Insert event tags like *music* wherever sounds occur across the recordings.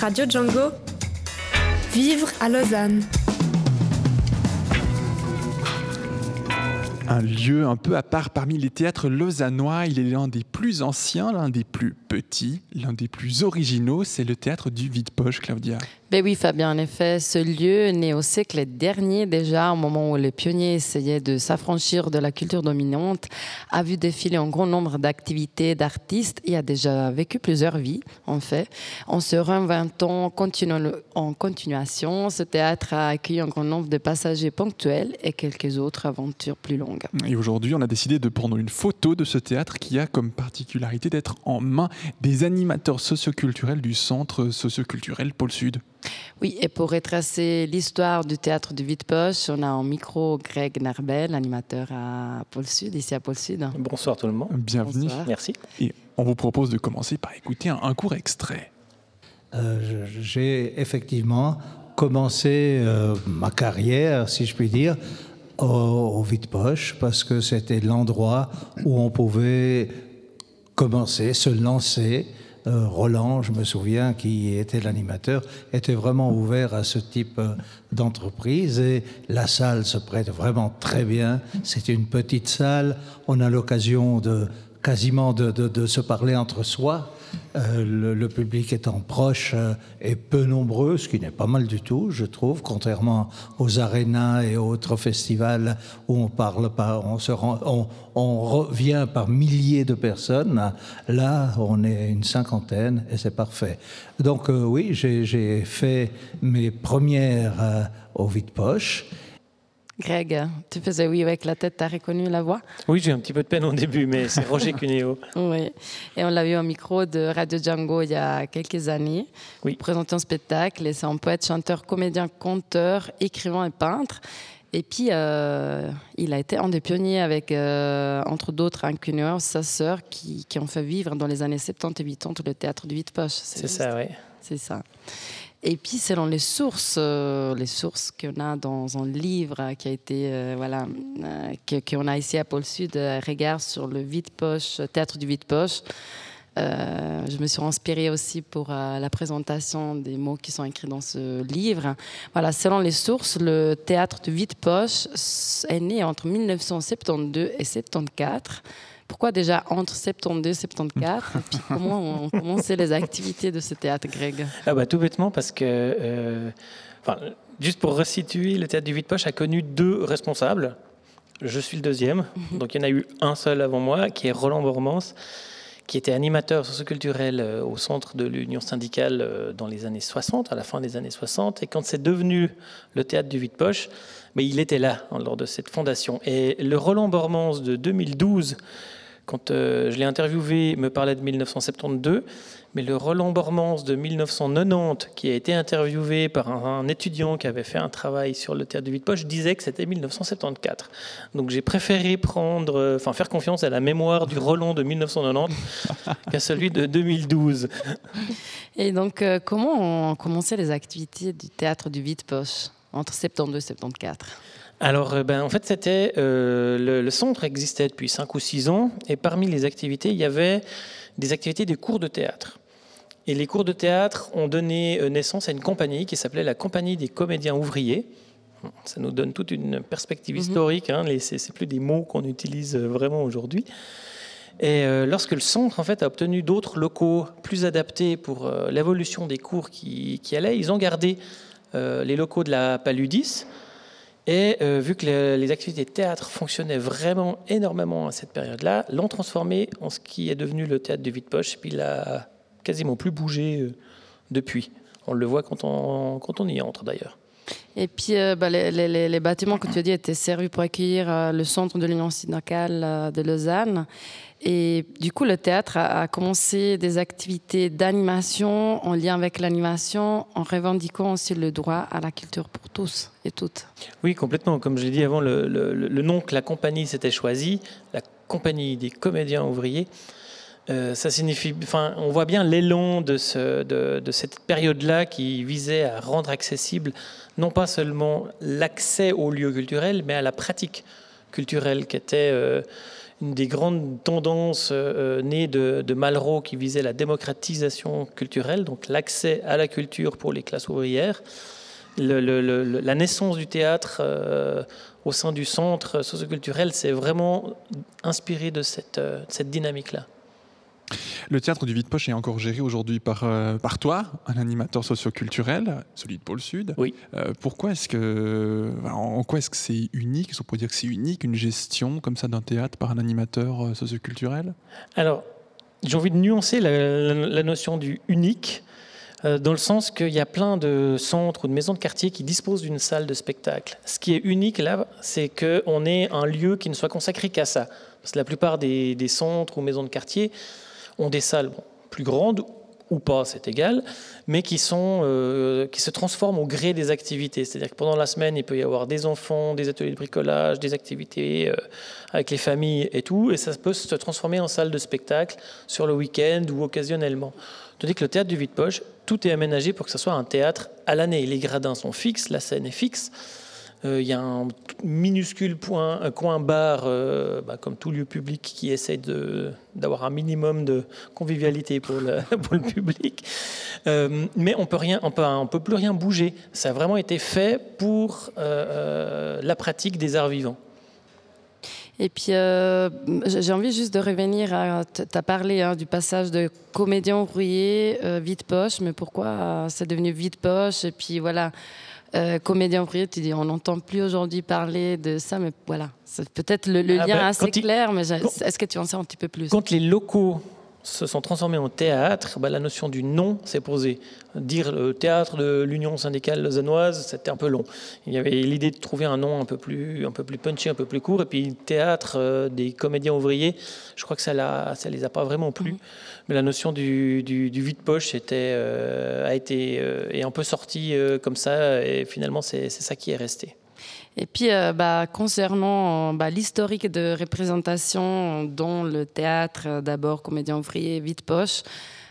Radio Django. Vivre à Lausanne. Un lieu un peu à part parmi les théâtres lausannois, il est l'un des plus anciens, l'un des plus petits, l'un des plus originaux, c'est le théâtre du vide-poche, Claudia. Ben oui, Fabien, en effet, ce lieu, né au siècle dernier déjà, au moment où les pionniers essayaient de s'affranchir de la culture dominante, a vu défiler un grand nombre d'activités d'artistes et a déjà vécu plusieurs vies, en fait. En se réinventant en continuation, ce théâtre a accueilli un grand nombre de passagers ponctuels et quelques autres aventures plus longues. Et aujourd'hui, on a décidé de prendre une photo de ce théâtre qui a comme particularité d'être en main des animateurs socioculturels du centre socioculturel Pôle Sud. Oui, et pour retracer l'histoire du théâtre du Vide-Poche, on a en micro Greg Narbel, animateur à Pôle Sud, ici à Pôle Sud. Bonsoir tout le monde. Bienvenue. Merci. Et on vous propose de commencer par écouter un, court extrait. Euh, j'ai effectivement commencé euh, ma carrière, si je puis dire, au, au Vide-Poche, parce que c'était l'endroit où on pouvait commencer, se lancer euh, Roland, je me souviens, qui était l'animateur, était vraiment ouvert à ce type euh, d'entreprise et la salle se prête vraiment très bien. C'est une petite salle, on a l'occasion de quasiment de, se parler entre soi. Euh, le, public étant proche euh, et peu nombreux, ce qui n'est pas mal du tout, je trouve, contrairement aux arénas et autres festivals où on parle pas, on se rend, on, revient par milliers de personnes. Là, on est une cinquantaine et c'est parfait. Donc euh, oui, j'ai fait mes premières au vide-poche. Greg, tu faisais oui avec la tête, tu as reconnu la voix? Oui, j'ai un petit peu de peine au début, mais c'est *laughs* Roger Cuneo. oui, et on l'a vu au micro de Radio Django il y a quelques années. Oui. Présentant un spectacle, et c'est un poète, chanteur, comédien, conteur, écrivain et peintre. Et puis, euh, il a été un des pionniers avec, euh, entre d'autres, un Cuneo, sa sœur, qui, qui, ont fait vivre dans les années 70 et 80 le théâtre du Vite-Poche. C'est ça, oui. C'est ça. Et puis, selon les sources, euh, les sources qu'on a dans un livre qui a été, euh, voilà, euh, qu'on a ici à Pôle Sud, Regard sur le vide-poche, théâtre du vide-poche. je me suis inspirée aussi pour la présentation des mots qui sont écrits dans ce livre. Voilà, selon les sources, le théâtre du vide-poche est né entre 1972 et 1974 pourquoi déjà entre 72 et 74 Et puis comment on commençait les activités de ce théâtre, Greg? Ah bah, Tout bêtement parce que, euh, juste pour resituer, le théâtre du Vide-Poche a connu deux responsables. Je suis le deuxième, mhm. donc il y en a eu un seul avant moi, qui est Roland Bormans, qui était animateur socioculturel euh, au centre de l'Union syndicale euh, dans les années 60, à la fin des années 60. Et quand c'est devenu le théâtre du Vide-Poche, mais il était là hein, lors de cette fondation. Et le Roland Bormans de 2012 quand euh, je l'ai interviewé, me parlait de 1972, mais le Roland Bormans de 1990, qui a été interviewé par un, étudiant qui avait fait un travail sur le théâtre du vide-poche, disait que c'était 1974. Donc j'ai préféré prendre, euh, enfin faire confiance à la mémoire du Roland de 1990 qu'à celui de 2012. Et donc, euh, comment ont commencé les activités du théâtre du vide-poche entre 72 et 74 alors, euh, ben, en fait, c'était euh, le, centre existait depuis 5 ou 6 ans, et parmi les activités, il y avait des activités des cours de théâtre. Et les cours de théâtre ont donné euh, naissance à une compagnie qui s'appelait la Compagnie des comédiens ouvriers. Ça nous donne toute une perspective mhm. historique. Hein, c'est plus des mots qu'on utilise vraiment aujourd'hui. Et lorsque le centre en fait a obtenu d'autres locaux plus adaptés pour l'évolution des cours qui, qui, allaient, ils ont gardé les locaux de la Paludis et euh, vu que les, activités de théâtre fonctionnaient vraiment énormément à cette période-là, l'ont transformé en ce qui est devenu le théâtre de Vide-Poche, puis il a quasiment plus bougé euh, depuis. On le voit quand on, quand on y entre d'ailleurs. Et puis, euh, bah, les, bâtiments que tu as dit étaient servis pour accueillir le centre de l'Union syndicale de Lausanne. Et du coup, le théâtre a, commencé des activités d'animation en lien avec l'animation, en revendiquant aussi le droit à la culture pour tous et toutes. Oui, complètement. Comme je l'ai dit avant, le, le, nom que la compagnie s'était choisi, la compagnie des comédiens ouvriers, euh, on voit bien l'élan de, ce, de, de, cette période-là qui visait à rendre accessible non pas seulement l'accès aux lieux culturels, mais à la pratique culturelle qui était euh, une des grandes tendances euh, nées de, Malraux qui visait la démocratisation culturelle, donc l'accès à la culture pour les classes ouvrières. la naissance du théâtre au sein du centre socioculturel s'est vraiment inspiré de cette dynamique-là. Le théâtre du Vide-Poche est encore géré aujourd'hui par, euh, par toi, un animateur socioculturel, celui de Pôle Sud. Oui. Euh, pourquoi est-ce que, en quoi est-ce que c'est unique? Est-ce qu'on pourrait dire que c'est unique, une gestion comme ça d'un théâtre par un animateur euh, socioculturel? Alors, j'ai envie de nuancer la, notion du unique, dans le sens qu'il y a plein de centres ou de maisons de quartier qui disposent d'une salle de spectacle. Ce qui est unique là, c'est qu'on ait un lieu qui ne soit consacré qu'à ça. Parce que la plupart des, des centres ou maisons de quartier ont des salles plus grandes ou pas, c'est égal, mais qui, sont, euh, qui se transforment au gré des activités. C'est-à-dire que pendant la semaine, il peut y avoir des enfants, des ateliers de bricolage, des activités euh, avec les familles et tout, et ça peut se transformer en salle de spectacle sur le week-end ou occasionnellement. Tandis que le théâtre du vide-poche, tout est aménagé pour que ce soit un théâtre à l'année. Les gradins sont fixes, la scène est fixe. Euh, il y a un minuscule point, un coin bar, euh, bah, comme tout lieu public, qui essaie d'avoir un minimum de convivialité *laughs* pour le, public. Euh, mais on peut rien, on peut, plus rien bouger. Ça a vraiment été fait pour la pratique des arts vivants. Et puis, j'ai envie juste de revenir à. Tu as parlé hein, du passage de comédien ouvrier, vide poche, mais pourquoi c'est devenu vide poche? Et puis voilà, euh, comédien ouvrier, tu dis, on n'entend plus aujourd'hui parler de ça, mais voilà, c'est peut-être le, ah lien ben, assez clair, mais est-ce que tu en sais un petit peu plus? Quand les locaux se sont transformés en théâtre, bah, la notion du nom s'est posée. Dire le théâtre de l'Union syndicale lausannoise, c'était un peu long. Il y avait l'idée de trouver un nom un peu plus, un peu plus punchy, un peu plus court. Et puis théâtre euh, des comédiens ouvriers, je crois que ça ne les a pas vraiment plu. Mais la notion du, du, vide-poche euh, a été euh, un peu sortie comme ça. Et finalement, c'est ça qui est resté. Et puis, euh, bah, concernant bah, l'historique de représentation dans le théâtre, euh, d'abord comédien ouvrier, vite poche,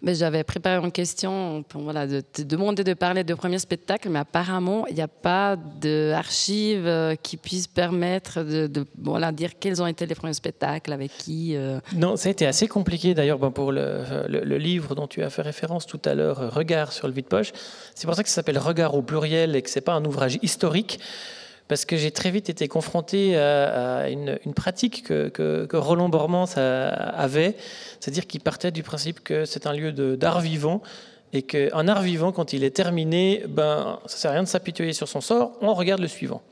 mais j'avais préparé une question pour voilà, de te demander de parler de premier spectacle, mais apparemment, il n'y a pas d'archives euh, qui puissent permettre de, voilà, dire quels ont été les premiers spectacles, avec qui. Non, ça a été assez compliqué d'ailleurs pour le, le, livre dont tu as fait référence tout à l'heure, Regard sur le vide-poche. C'est pour ça que ça s'appelle Regard au pluriel et que ce n'est pas un ouvrage historique parce que j'ai très vite été confronté à, une, pratique que, Roland Bormans avait, c'est-à-dire qu'il partait du principe que c'est un lieu d'art vivant et qu'un art vivant, quand il est terminé, ben, ça ne sert à rien de s'apitoyer sur son sort, on regarde le suivant.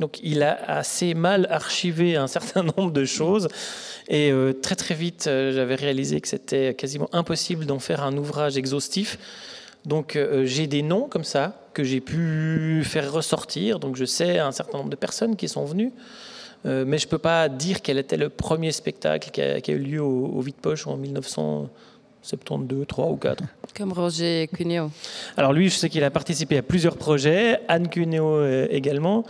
Donc il a assez mal archivé un certain *laughs* nombre de choses. Et euh, très très vite, euh, j'avais réalisé que c'était quasiment impossible d'en faire un ouvrage exhaustif. Donc euh, j'ai des noms comme ça que j'ai pu faire ressortir. Donc je sais un certain nombre de personnes qui sont venues. Euh, mais je ne peux pas dire quel était le premier spectacle qui a, eu lieu au, Vide-Poche en 1972, 3 ou 4. Comme Roger Cuneo. Alors lui, je sais qu'il a participé à plusieurs projets, Anne Cuneo euh, également.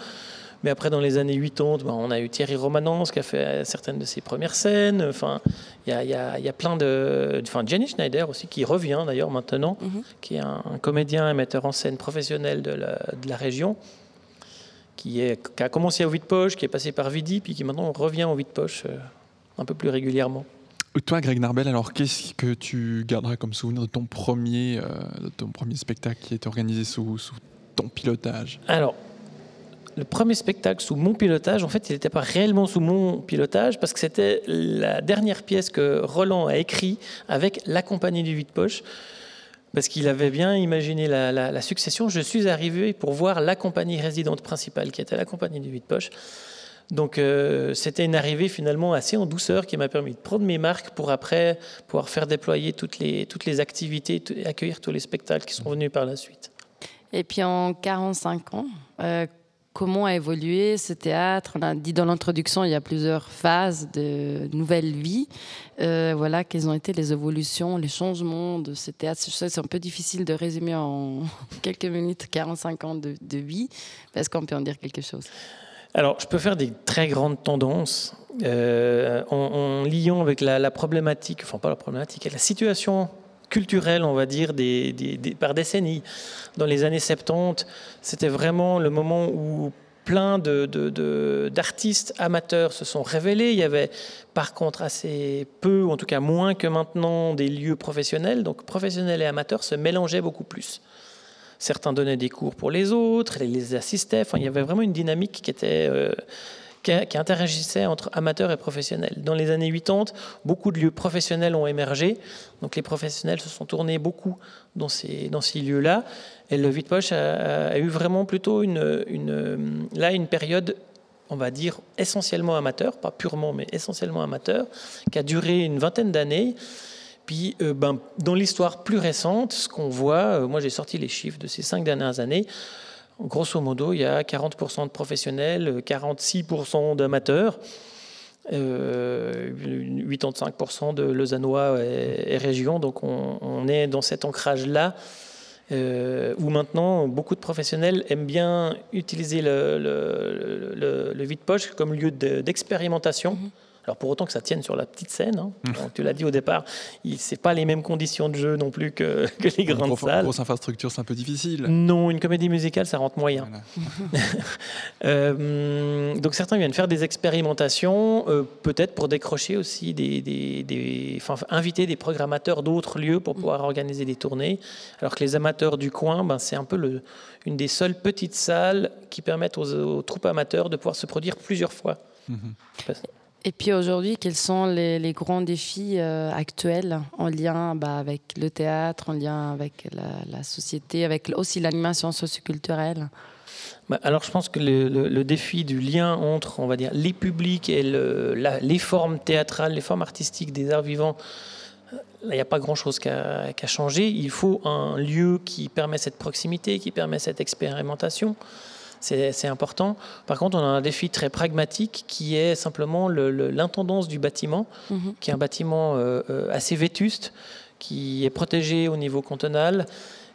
Mais après, dans les années 80, ben, on a eu Thierry Romanens qui a fait certaines de ses premières scènes. Enfin, il y a, plein de. Enfin, Jenny Schneider aussi, qui revient d'ailleurs maintenant, mhm. qui est un, comédien et metteur en scène professionnel de la, région, qui, est, qui a commencé au Vide-Poche, qui est passé par Vidi, puis qui maintenant revient au Vide-Poche euh, un peu plus régulièrement. Toi, Greg Narbel, alors qu'est-ce que tu garderas comme souvenir de ton premier, euh, de ton premier spectacle qui a été organisé sous, sous ton pilotage? Alors, le premier spectacle sous mon pilotage, en fait, il n'était pas réellement sous mon pilotage parce que c'était la dernière pièce que Roland a écrite avec la compagnie du vide-poche. Parce qu'il avait bien imaginé la, succession. Je suis arrivé pour voir la compagnie résidente principale, qui était la compagnie du vide-poche. Donc euh, c'était une arrivée finalement assez en douceur qui m'a permis de prendre mes marques pour après pouvoir faire déployer toutes les, toutes les activités et accueillir tous les spectacles qui sont venus par la suite. Et puis en 45 ans, euh, comment a évolué ce théâtre. On a dit dans l'introduction, il y a plusieurs phases de nouvelle vie. Euh, voilà, quelles ont été les évolutions, les changements de ce théâtre. C'est un peu difficile de résumer en *laughs* quelques minutes 45 ans de, vie. Est-ce qu'on peut en dire quelque chose alors, je peux faire des très grandes tendances euh, en, liant avec la, problématique, enfin pas la problématique, la situation culturelle, on va dire, par décennies. Dans les années 70, c'était vraiment le moment où plein d'artistes amateurs se sont révélés. Il y avait par contre assez peu, en tout cas moins que maintenant, des lieux professionnels. Donc professionnels et amateurs se mélangeaient beaucoup plus. Certains donnaient des cours pour les autres, les assistaient. Il y avait vraiment une dynamique qui était... Euh, qui, interagissait entre amateurs et professionnels. Dans les années 80, beaucoup de lieux professionnels ont émergé. Donc les professionnels se sont tournés beaucoup dans ces, dans ces lieux-là. Et le vide poche a, eu vraiment plutôt une, une, là une période on va dire essentiellement amateur, pas purement, mais essentiellement amateur, qui a duré une vingtaine d'années. Puis, euh, ben, dans l'histoire plus récente, ce qu'on voit, euh, moi j'ai sorti les chiffres de ces cinq dernières années, grosso modo, il y a 40% de professionnels, 46% d'amateurs. 85% euh, de Lausannois et, régions. Donc on, est dans cet ancrage-là euh, où maintenant beaucoup de professionnels aiment bien utiliser le, le, vide-poche comme lieu d'expérimentation. Mm-hmm. Alors pour autant que ça tienne sur la petite scène, hein. mmh. tu l'as dit au départ, ce n'est pas les mêmes conditions de jeu non plus que, *laughs* que les grandes une salles. Grosse infrastructure, c'est un peu difficile. Non, une comédie musicale, ça rentre moyen. *laughs* euh, donc certains viennent faire des expérimentations, euh, peut-être pour décrocher aussi des, des, des enfin, inviter des programmateurs d'autres lieux pour pouvoir organiser des tournées. Alors que les amateurs du coin, ben, c'est un peu le, une des seules petites salles qui permettent aux, troupes amateurs de pouvoir se produire plusieurs fois. Mmh. Et puis aujourd'hui, quels sont les, grands défis euh, actuels en lien bah, avec le théâtre, en lien avec la, société, avec aussi l'animation socioculturelle? Bah, alors je pense que le, défi du lien entre, on va dire, les publics et les formes théâtrales, les formes artistiques des arts vivants, il n'y a pas grand-chose qu'à changer. Il faut un lieu qui permet cette proximité, qui permet cette expérimentation c'est important. Par contre, on a un défi très pragmatique qui est simplement l'intendance du bâtiment, mhm. qui est un bâtiment euh, euh, assez vétuste, qui est protégé au niveau cantonal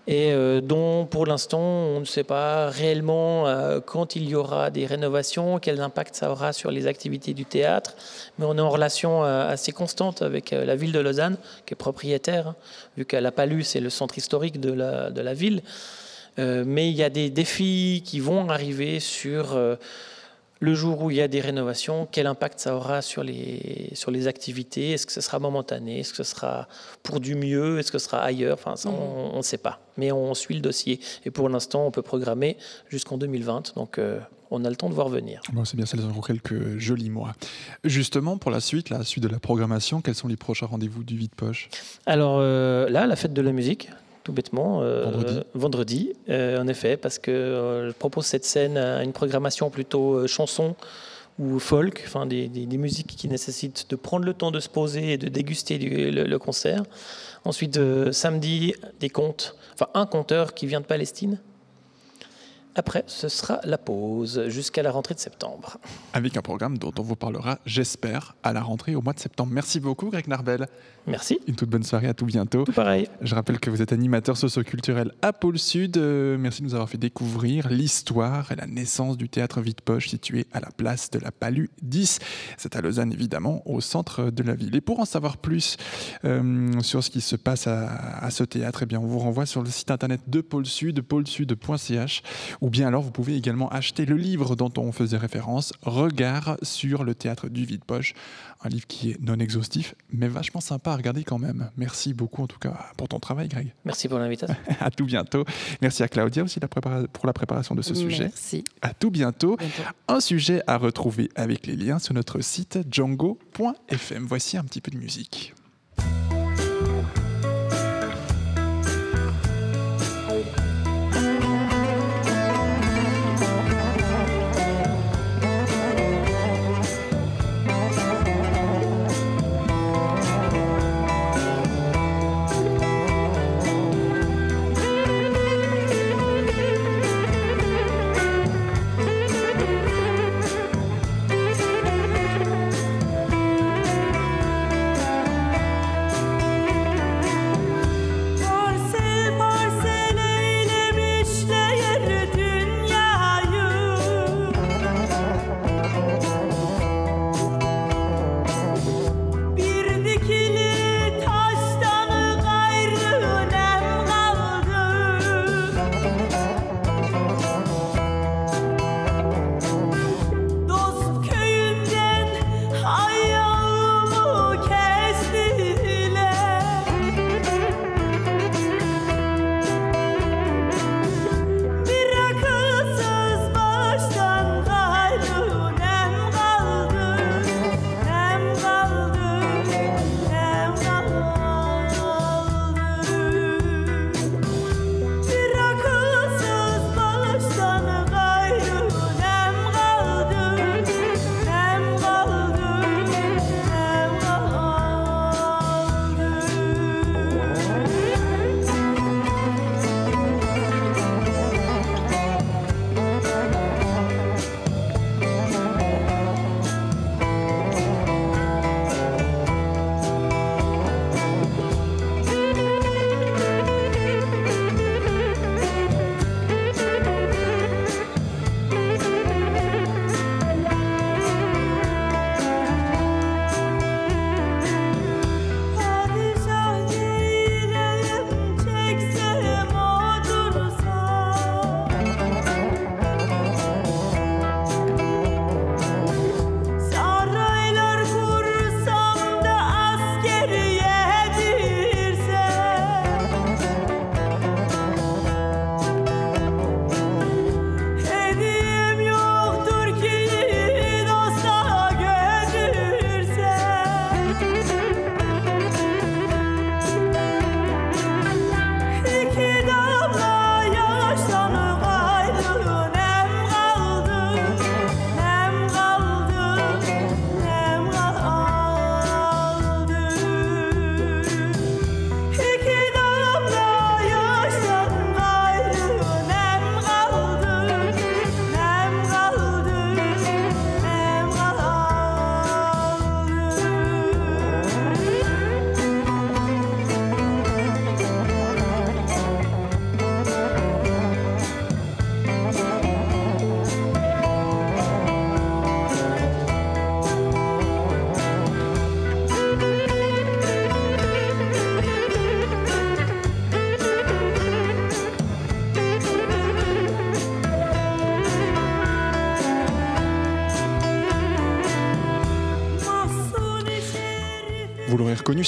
et euh, dont pour l'instant on ne sait pas réellement quand il y aura des rénovations, quel impact ça aura sur les activités du théâtre. Mais on est en relation assez constante avec la ville de Lausanne, qui est propriétaire, hein, vu qu'à La Palue, c'est le centre historique de la, de la ville. Euh, mais il y a des défis qui vont arriver sur euh, le jour où il y a des rénovations, quel impact ça aura sur les, sur les activités? Est-ce que ce sera momentané? Est-ce que ce sera pour du mieux? Est-ce que ce sera ailleurs? Enfin, ça, on ne sait pas. Mais on suit le dossier. Et pour l'instant, on peut programmer jusqu'en 2020. Donc, euh, on a le temps de voir venir. Bon, c'est bien, ça les encore quelques jolis mois. Justement, pour la suite, la suite de la programmation, quels sont les prochains rendez-vous du vide-poche Alors là, la fête de la musique, tout bêtement. Euh, vendredi. Vendredi, euh, en effet, parce que euh, je propose cette scène à une programmation plutôt chanson ou folk, enfin des, des, musiques qui nécessitent de prendre le temps de se poser et de déguster le, concert. Ensuite, samedi, des contes, enfin un conteur qui vient de Palestine, après, ce sera la pause jusqu'à la rentrée de septembre. Avec un programme dont on vous parlera, j'espère, à la rentrée au mois de septembre. Merci beaucoup, Greg Narbel. Merci. Une toute bonne soirée, à tout bientôt. Tout pareil. Je rappelle que vous êtes animateur socioculturel à Pôle Sud. Euh, merci de nous avoir fait découvrir l'histoire et la naissance du théâtre Vite-Poche situé à la place de la Palue 10. C'est à Lausanne, évidemment, au centre de la ville. Et pour en savoir plus euh, sur ce qui se passe à, ce théâtre, eh bien, on vous renvoie sur le site internet de Pôle Sud, pôlesud.ch ou bien alors vous pouvez également acheter le livre dont on faisait référence, Regard sur le théâtre du vide-poche, un livre qui est non exhaustif, mais vachement sympa à regarder quand même. Merci beaucoup en tout cas pour ton travail, Greg. Merci pour l'invitation. *laughs* à tout bientôt. Merci à Claudia aussi pour la préparation de ce sujet. Merci. À tout bientôt. Un sujet à retrouver avec les liens sur notre site django.fm. Voici un petit peu de musique.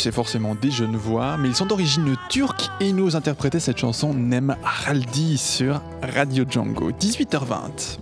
C'est forcément des jeunes voix, mais ils sont d'origine turque et ils nous interprétaient cette chanson Nem Haraldi sur Radio Django, 18h20.